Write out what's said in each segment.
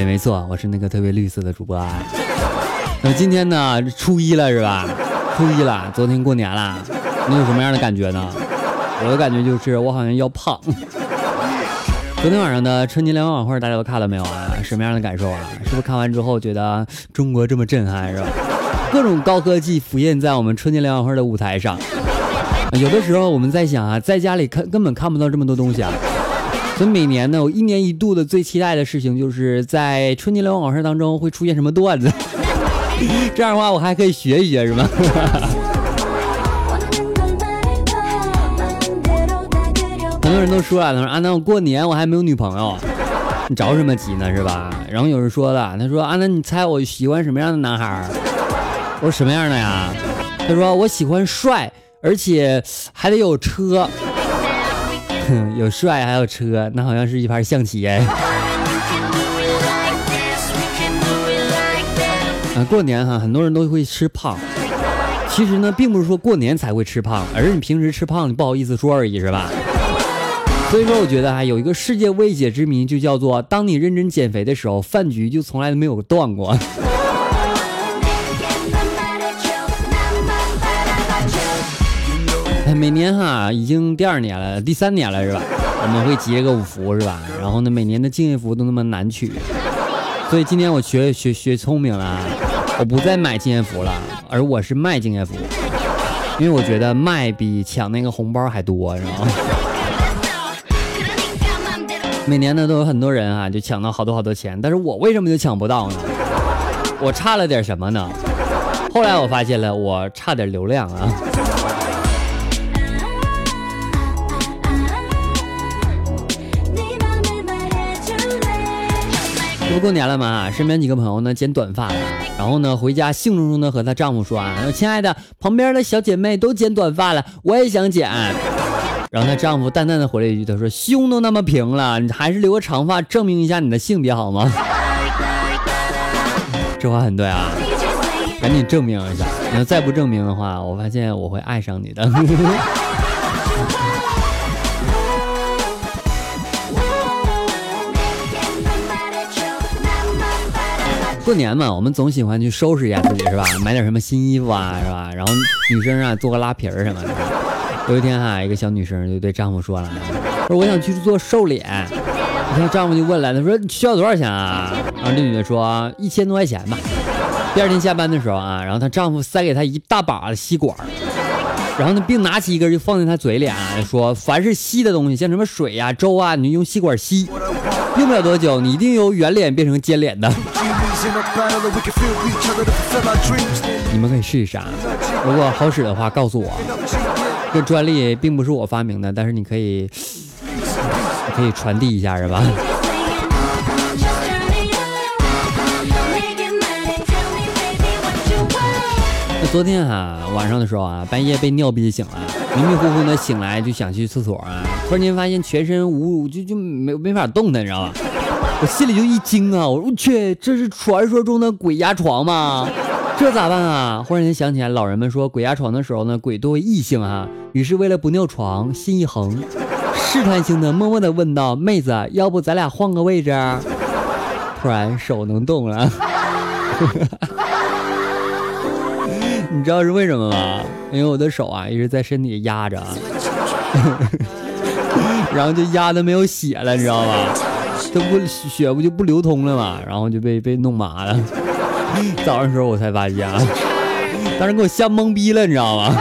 没没错，我是那个特别绿色的主播啊。那今天呢，初一了是吧？初一了，昨天过年了，你有什么样的感觉呢？我的感觉就是我好像要胖。昨天晚上的春节联欢晚会大家都看了没有啊？什么样的感受啊？是不是看完之后觉得中国这么震撼是吧？各种高科技浮现在我们春节联欢会的舞台上。有的时候我们在想啊，在家里看根本看不到这么多东西啊。所以每年呢，我一年一度的最期待的事情就是在春节联欢晚会当中会出现什么段子。这样的话，我还可以学一学，是吗？很多人都说了，他说啊，那我过年我还没有女朋友，你着什么急呢，是吧？然后有人说了，他说啊，那你猜我喜欢什么样的男孩？我说什么样的呀？他说我喜欢帅，而且还得有车，有帅还有车，那好像是一盘象棋哎。过年哈，很多人都会吃胖。其实呢，并不是说过年才会吃胖，而是你平时吃胖你不好意思说而已，是吧？所以说，我觉得哈，有一个世界未解之谜，就叫做当你认真减肥的时候，饭局就从来都没有断过。每年哈，已经第二年了，第三年了，是吧？我们会结个五福，是吧？然后呢，每年的敬业福都那么难取，所以今年我学学学聪明了。我不再买敬业福了，而我是卖敬业福，因为我觉得卖比抢那个红包还多，知道吗？每年呢都有很多人啊，就抢到好多好多钱，但是我为什么就抢不到呢？我差了点什么呢？后来我发现了，我差点流量啊。这不过年了嘛，身边几个朋友呢剪短发了，然后呢回家兴冲冲的和她丈夫说啊，亲爱的，旁边的小姐妹都剪短发了，我也想剪。然后她丈夫淡淡的回了一句，他说胸都那么平了，你还是留个长发证明一下你的性别好吗？这话很对啊，赶紧证明一下，你要再不证明的话，我发现我会爱上你的。过年嘛，我们总喜欢去收拾一下自己，是吧？买点什么新衣服啊，是吧？然后女生啊，做个拉皮儿什么的。有一天哈，一个小女生就对丈夫说了：“说我想去做瘦脸。”然后丈夫就问了，他说你：“需要多少钱啊？”然后这女的说：“一千多块钱吧。”第二天下班的时候啊，然后她丈夫塞给她一大把的吸管，然后呢，并拿起一根就放在她嘴里啊，说：“凡是吸的东西，像什么水呀、粥啊，你就用吸管吸，用不了多久，你一定由圆脸变成尖脸的。”你们可以试一试啊！如果好使的话，告诉我。这专利并不是我发明的，但是你可以，可以传递一下，是吧？那昨天哈晚上的时候啊，半夜被尿憋醒了，迷迷糊糊的醒来就想去厕所啊，突然间发现全身无就就没没法动弹，你知道吧？我心里就一惊啊！我我去，这是传说中的鬼压床吗？这咋办啊？忽然间想起来，老人们说鬼压床的时候呢，鬼多为异性啊。于是为了不尿床，心一横，试探性的默默的问道：“妹子，要不咱俩换个位置？”突然手能动了，你知道是为什么吗？因为我的手啊一直在身体压着，然后就压的没有血了，你知道吗？这不血不就不流通了嘛，然后就被被弄麻了。早上时候我才发现，啊，当时给我吓懵逼了，你知道吗？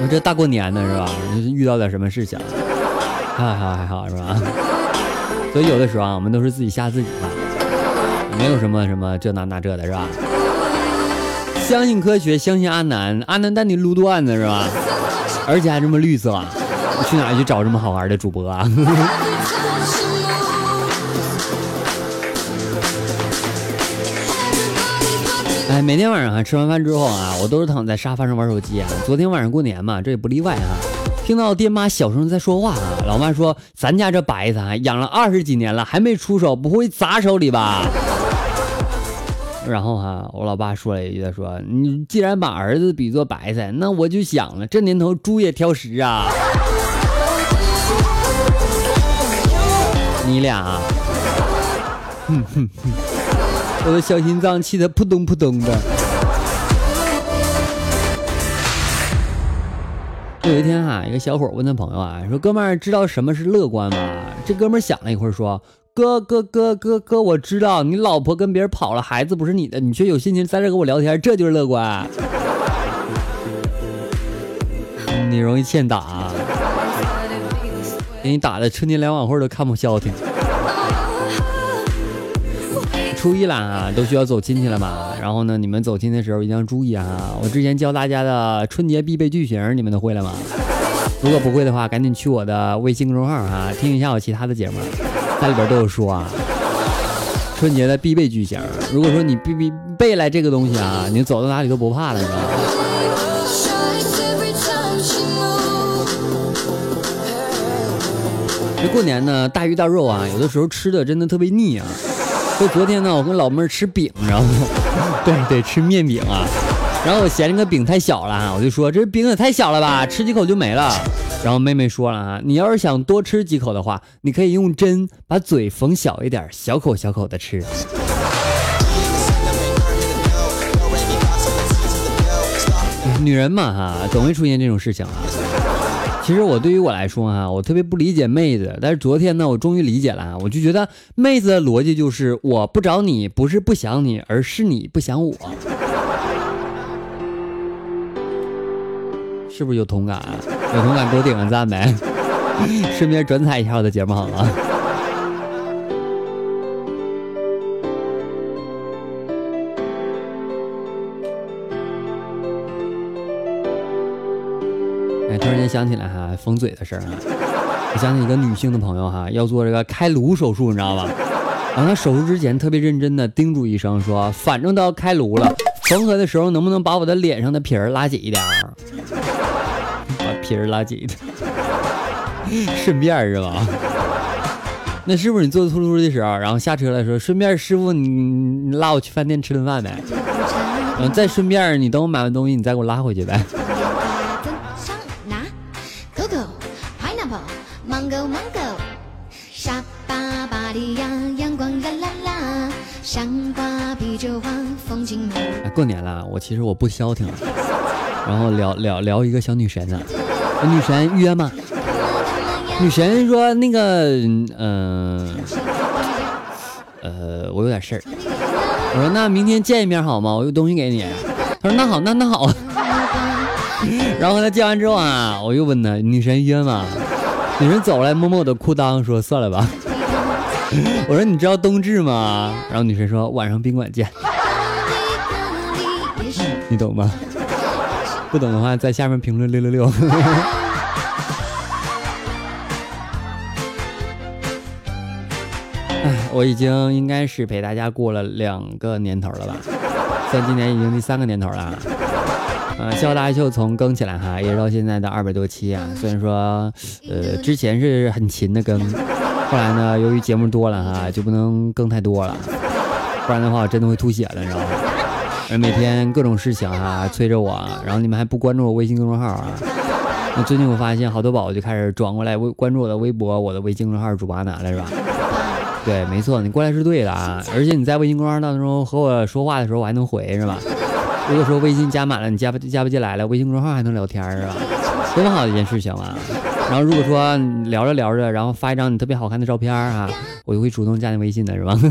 我这大过年的是吧？遇到点什么事情？还好还好是吧？所以有的时候啊，我们都是自己吓自己嘛，没有什么什么这那那这的是吧？相信科学，相信阿南，阿南带你撸段子是吧？而且还这么绿色。去哪去找这么好玩的主播啊？哎，每天晚上啊，吃完饭之后啊，我都是躺在沙发上玩手机啊。昨天晚上过年嘛，这也不例外啊。听到爹妈小声在说话啊，老妈说：“咱家这白菜养了二十几年了，还没出手，不会砸手里吧？”然后哈、啊，我老爸说了一句：“说你既然把儿子比作白菜，那我就想了，这年头猪也挑食啊。”你俩，哼哼哼，我的小心脏气得扑通扑通的。有一天哈，一个小伙问他朋友啊，说：“哥们儿，知道什么是乐观吗？”这哥们儿想了一会儿说：“哥哥哥哥哥，我知道，你老婆跟别人跑了，孩子不是你的，你却有心情在这跟我聊天，这就是乐观。你容易欠打，给你打的春节联欢晚会都看不消停。”初一了啊，都需要走亲戚了嘛。然后呢，你们走亲戚的时候一定要注意啊。我之前教大家的春节必备句型，你们都会了吗？如果不会的话，赶紧去我的微信公众号啊，听一下我其他的节目，在里边都有说啊。春节的必备句型，如果说你必必背来这个东西啊，你走到哪里都不怕了，你知道吗？过年呢，大鱼大肉啊，有的时候吃的真的特别腻啊。就昨天呢，我跟老妹儿吃饼，然后 对对吃面饼啊，然后我嫌这个饼太小了，我就说这饼也太小了吧，吃几口就没了。然后妹妹说了啊，你要是想多吃几口的话，你可以用针把嘴缝小一点，小口小口的吃。女人嘛哈，总会出现这种事情啊。其实我对于我来说啊，我特别不理解妹子，但是昨天呢，我终于理解了，我就觉得妹子的逻辑就是我不找你不是不想你，而是你不想我，是不是有同感？有同感给我点个赞呗，顺便转载一下我的节目好吗？突然间想起来哈，封嘴的事儿啊，我想起一个女性的朋友哈，要做这个开颅手术，你知道吧？然后她手术之前特别认真的叮嘱医生说，反正都要开颅了，缝合的时候能不能把我的脸上的皮儿拉紧一点儿？把皮儿拉紧，顺便是吧？那是不是你坐出租车的时候，然后下车的时候，顺便师傅你你拉我去饭店吃顿饭呗？嗯，再顺便你等我买完东西，你再给我拉回去呗？过年了，我其实我不消停了，然后聊聊聊一个小女神呢，女神约吗？女神说那个，嗯，呃，我有点事儿。我说那明天见一面好吗？我有东西给你。他说那好，那那好。然后他见完之后啊，我又问他女神约吗？女神走来摸摸我的裤裆，说算了吧。我说你知道冬至吗？然后女神说晚上宾馆见。你懂吗？不懂的话，在下面评论六六六。哎，我已经应该是陪大家过了两个年头了吧？算今年已经第三个年头了。呃，笑大秀从更起来哈，一直到现在的二百多期啊。虽然说，呃，之前是很勤的更，后来呢，由于节目多了哈，就不能更太多了，不然的话我真的会吐血了，你知道吗？而每天各种事情哈催着我，然后你们还不关注我微信公众号啊？那最近我发现好多宝宝就开始转过来微关注我的微博，我的微信公众号主播男了是吧？对，没错，你过来是对的啊！而且你在微信公众号当中和我说话的时候，我还能回是吧？如果说微信加满了，你加不加不进来了，微信公众号还能聊天是吧？多么好的一件事情啊！然后如果说聊着聊着，然后发一张你特别好看的照片啊，我就会主动加你微信的是吧？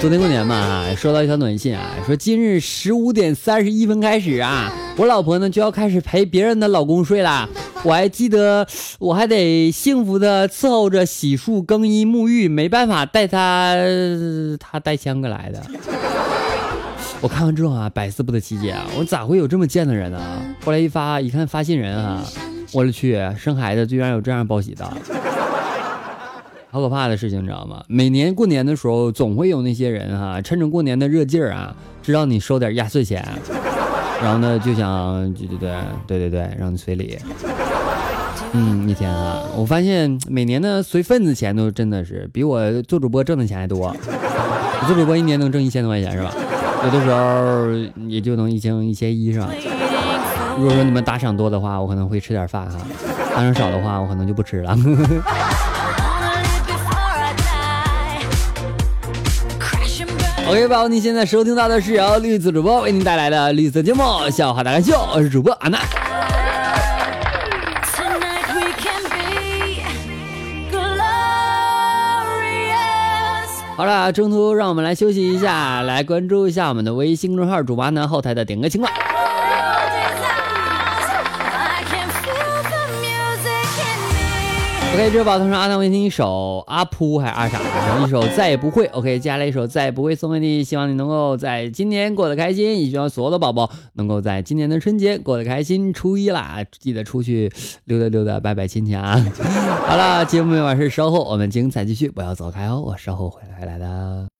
昨天过年嘛，收到一条短信啊，说今日十五点三十一分开始啊，我老婆呢就要开始陪别人的老公睡啦。我还记得，我还得幸福的伺候着洗漱、更衣、沐浴，没办法带他，他带香哥来的。我看完之后啊，百思不得其解啊，我咋会有这么贱的人呢？后来一发一看发信人啊，我的去，生孩子居然有这样报喜的。好可怕的事情，你知道吗？每年过年的时候，总会有那些人哈，趁着过年的热劲儿啊，知道你收点压岁钱，然后呢就想，对对对对对对，让你随礼。嗯，一天啊，我发现每年的随份子钱都真的是比我做主播挣的钱还多。我做主播一年能挣一千多块钱是吧？有的时候也就能一千一千一是吧？如果说你们打赏多的话，我可能会吃点饭哈；打赏少的话，我可能就不吃了。OK，宝宝，你现在收听到的是由绿色主播为您带来的绿色节目《笑话大咖秀》，我是主播阿娜。好了，中途让我们来休息一下，来关注一下我们的微信公众号主播阿南后台的点歌情况。OK，这宝同时阿南为你一首阿扑还是阿傻？一首再也不会。OK，接下来一首再也不会送给你，希望你能够在今年过得开心，也希望所有的宝宝能够在今年的春节过得开心。初一啦，记得出去溜达溜达，拜拜亲戚啊！好了，节目没完事，稍后我们精彩继续，不要走开哦，我稍后会回来的。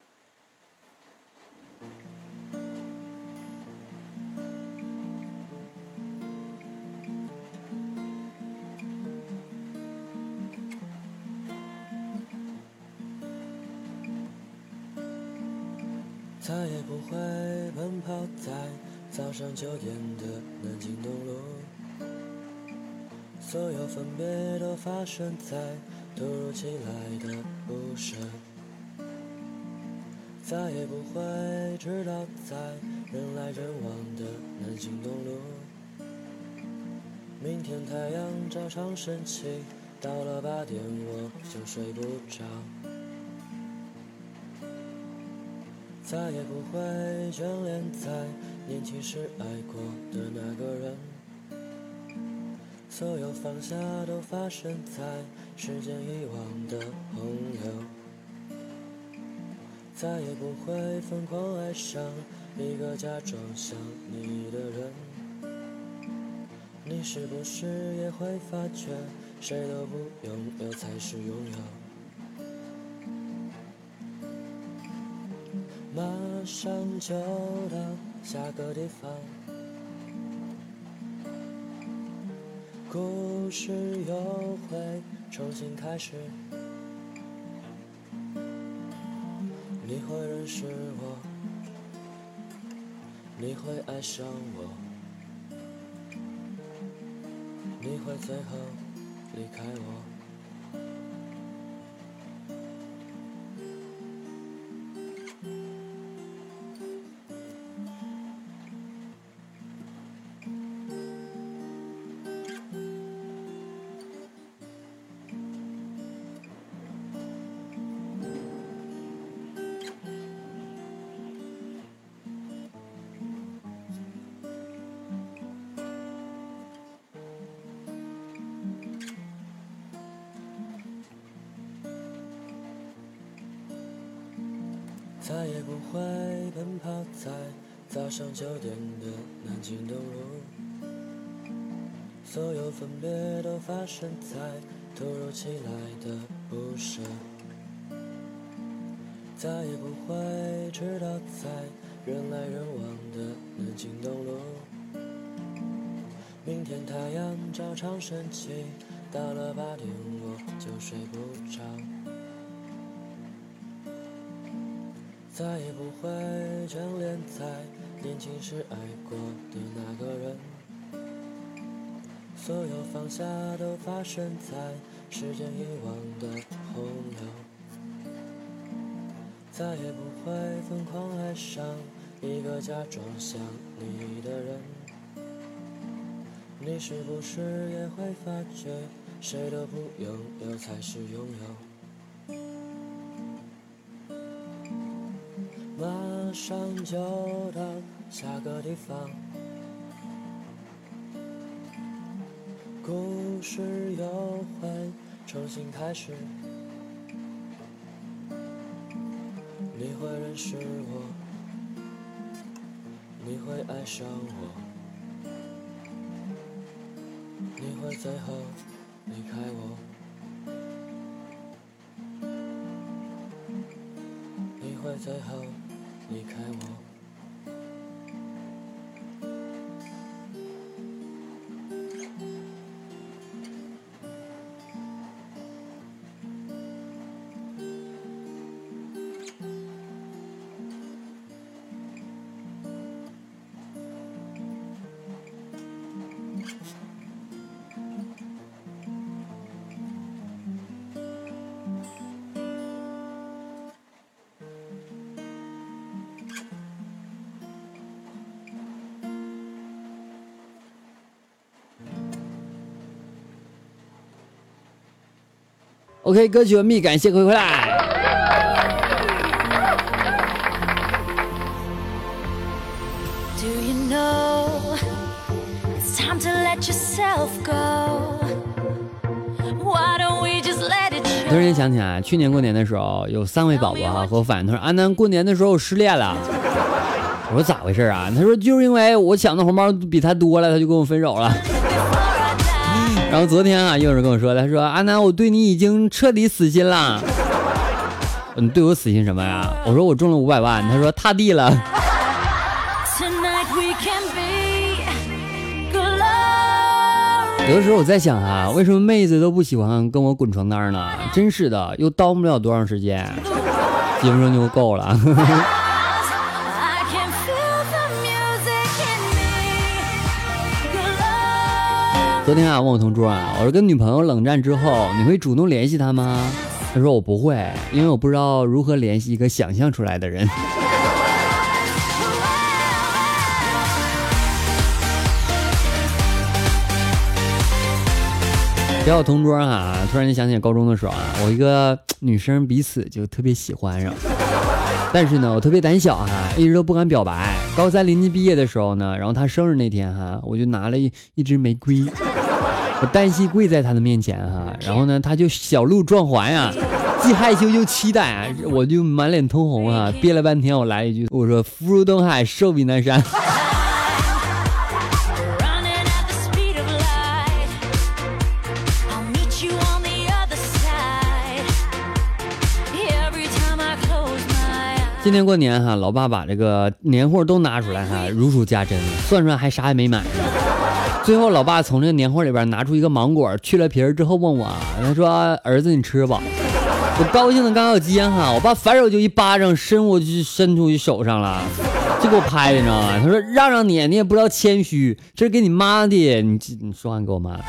再也不会奔跑在早上九点的南京东路，所有分别都发生在突如其来的不舍。再也不会知道在人来人往的南京东路，明天太阳照常升起，到了八点我就睡不着。再也不会眷恋在年轻时爱过的那个人，所有放下都发生在时间遗忘的洪流。再也不会疯狂爱上一个假装想你的人，你是不是也会发觉，谁都不拥有才是拥有？上就到下个地方，故事又会重新开始。你会认识我，你会爱上我，你会最后离开我。泡在早上九点的南京东路，所有分别都发生在突如其来的不舍。再也不会知道在人来人往的南京东路，明天太阳照常升起，到了八点我就睡不着。再也不会眷恋在年轻时爱过的那个人，所有放下都发生在时间遗忘的洪流。再也不会疯狂爱上一个假装想你的人，你是不是也会发觉，谁都不拥有才是拥有？上就到下个地方，故事又会重新开始。你会认识我，你会爱上我，你会最后离开我。你会最后离开我。OK，歌曲完毕，感谢各位回来。Do you know 突?然间想起来，去年过年的时候，有三位宝宝啊和我反映，他说安南过年的时候我失恋了。我说咋回事啊？他说就是因为我抢的红包比他多了，他就跟我分手了。然后昨天啊，又有人跟我说，他说阿南，我对你已经彻底死心了。你对我死心什么呀？我说我中了五百万。他说踏地了。有的时候我在想啊，为什么妹子都不喜欢跟我滚床单呢？真是的，又耽误不了多长时间，几分钟就够了。昨天啊，问我同桌啊，我说跟女朋友冷战之后，你会主动联系她吗？他说我不会，因为我不知道如何联系一个想象出来的人。聊我同桌啊，突然间想起高中的时候啊，我一个女生彼此就特别喜欢上，但是呢，我特别胆小哈、一直都不敢表白。高三临近毕业的时候呢，然后他生日那天哈、我就拿了一一支玫瑰，我单膝跪在他的面前哈、然后呢，他就小鹿撞环呀、既害羞又期待啊，我就满脸通红啊，憋了半天，我来一句，我说福如东海，寿比南山。今年过年哈，老爸把这个年货都拿出来哈，如数家珍，算算还啥也没买呢。最后，老爸从这个年货里边拿出一个芒果，去了皮儿之后问我，他说：“儿子，你吃吧。”我高兴的刚要接哈，我爸反手就一巴掌伸过去，伸出去手上了，就给我拍的，你知道吗？他说：“让让你，你也不知道谦虚，这是给你妈的，你你说完给我妈。”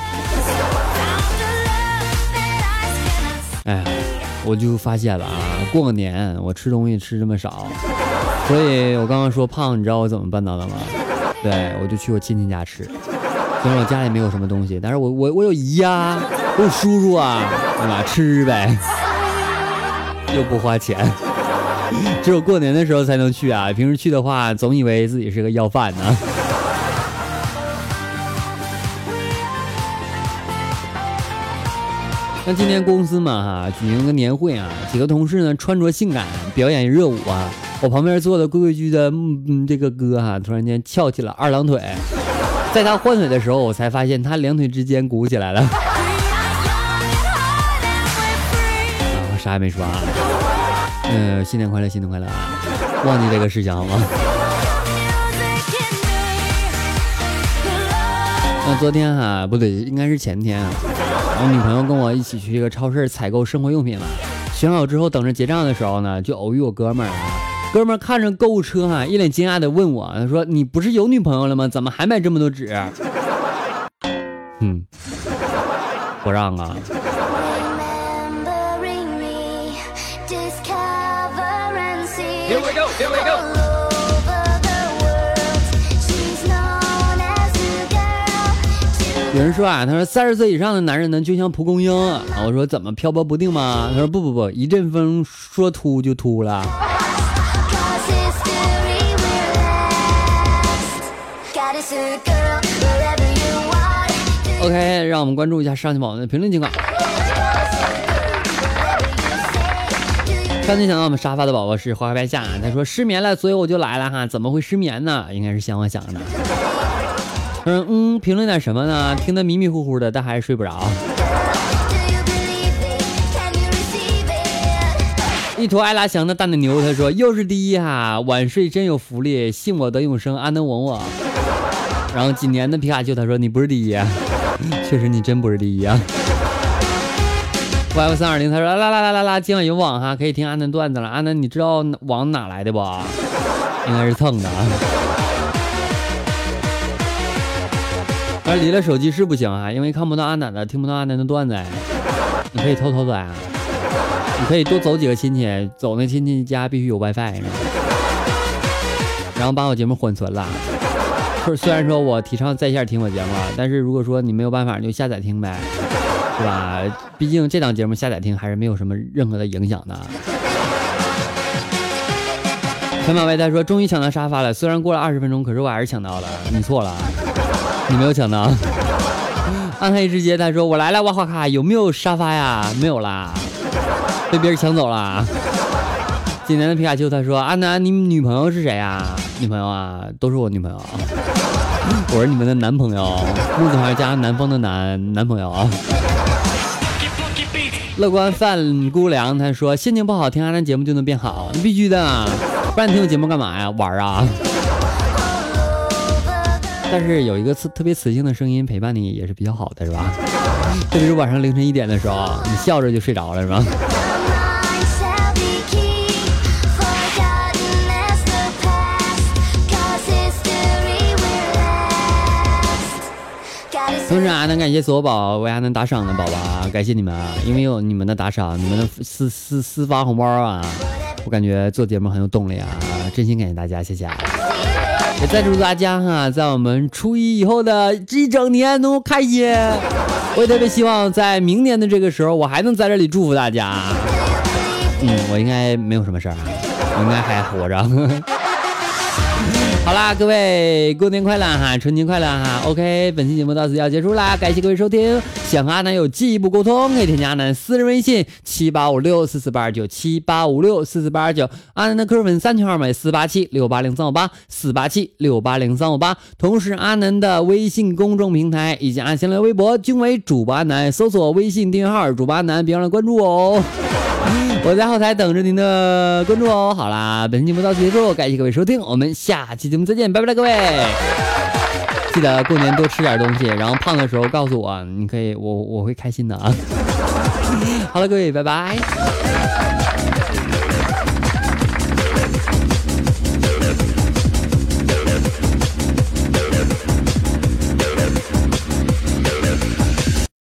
哎呀，我就发现了啊，过个年我吃东西吃这么少，所以我刚刚说胖，你知道我怎么办到的吗？对，我就去我亲戚家吃，虽然我家里没有什么东西，但是我我我有姨呀、我有叔叔啊，对吧？吃呗，又不花钱，只有过年的时候才能去啊，平时去的话，总以为自己是个要饭呢。那今天公司嘛哈举行个年会啊，几个同事呢穿着性感表演热舞啊，我旁边坐的规规矩矩的嗯这个哥哈、突然间翘起了二郎腿，在他换腿的时候，我才发现他两腿之间鼓起来了。啊，我啥也没说啊。嗯、新年快乐，新年快乐啊！忘记这个事情好吗？那昨天哈、不对，应该是前天啊，我女朋友跟我一起去一个超市采购生活用品嘛，选好之后等着结账的时候呢，就偶遇我哥们儿啊。哥们儿看着购物车哈、一脸惊讶的问我，他说：“你不是有女朋友了吗？怎么还买这么多纸？” 嗯，不让啊。Remembering me, discover and see. Here we go, here we go. 有人说啊，他说三十岁以上的男人呢，就像蒲公英啊。我说怎么漂泊不定吗？他说不不不，一阵风说秃就秃了。OK，让我们关注一下上期宝宝的评论情况。Do you 上期想到我们沙发的宝宝是花花白夏，他说失眠了，所以我就来了哈。怎么会失眠呢？应该是想我想的。他说嗯，评论点什么呢？听得迷迷糊糊的，但还是睡不着。一头爱拉翔的大奶牛，他说又是第一哈，晚睡真有福利，信我得永生，安能稳我。然后几年的皮卡丘，他说你不是第一，确实你真不是第一啊。YF 三二零，他说啦啦啦啦啦，今晚有网哈，可以听安南段子了。安南，你知道网哪来的不？应该是蹭的啊。离了手机是不行啊，因为看不到阿南的，听不到阿南的段子。你可以偷偷的啊，你可以多走几个亲戚，走那亲戚家必须有 WiFi，然后把我节目缓存了。就是虽然说我提倡在线听我节目，但是如果说你没有办法，你就下载听呗，是吧？毕竟这档节目下载听还是没有什么任何的影响的。小马威他说终于抢到沙发了，虽然过了二十分钟，可是我还是抢到了。你错了，你没有抢到。暗黑之街他说我来了，哇哇咔，有没有沙发呀？没有啦，被别人抢走了。济南的皮卡丘他说阿南，你女朋友是谁呀？女朋友啊，都是我女朋友。我是你们的男朋友，木字旁加南方的男男朋友啊。乐观范姑娘她说心情不好听阿南节目就能变好，必须的，不然你听我节目干嘛呀？玩啊！但是有一个磁特别磁性的声音陪伴你也是比较好的，是吧？特别是晚上凌晨一点的时候，你笑着就睡着了，是吧同时啊，能感谢所有宝为还能打赏的宝宝啊，感谢你们啊！因为有你们的打赏，你们的私私私发红包啊，我感觉做节目很有动力啊！真心感谢大家，谢谢啊！也再祝大家哈，在我们初一以后的这一整年都开心。我也特别希望在明年的这个时候，我还能在这里祝福大家。嗯，我应该没有什么事儿啊，我应该还活着。好啦，各位过年快乐哈，春节快乐哈。OK，本期节目到此要结束啦，感谢各位收听。想和阿南有进一步沟通，可以添加阿南私人微信七八五六四四八二九七八五六四四八二九。阿南的 QQ 粉三群号码四八七六八零三五八四八七六八零三五八。同时，阿南的微信公众平台以及阿新浪微博均为主播阿南，搜索微信订阅号主播阿南，别忘了关注我哦。我在后台等着您的关注哦。好啦，本期节目到此结束，感谢各位收听，我们下期节目再见，拜拜了各位。记得过年多吃点东西，然后胖的时候告诉我，你可以，我我会开心的啊。好了，各位，拜拜。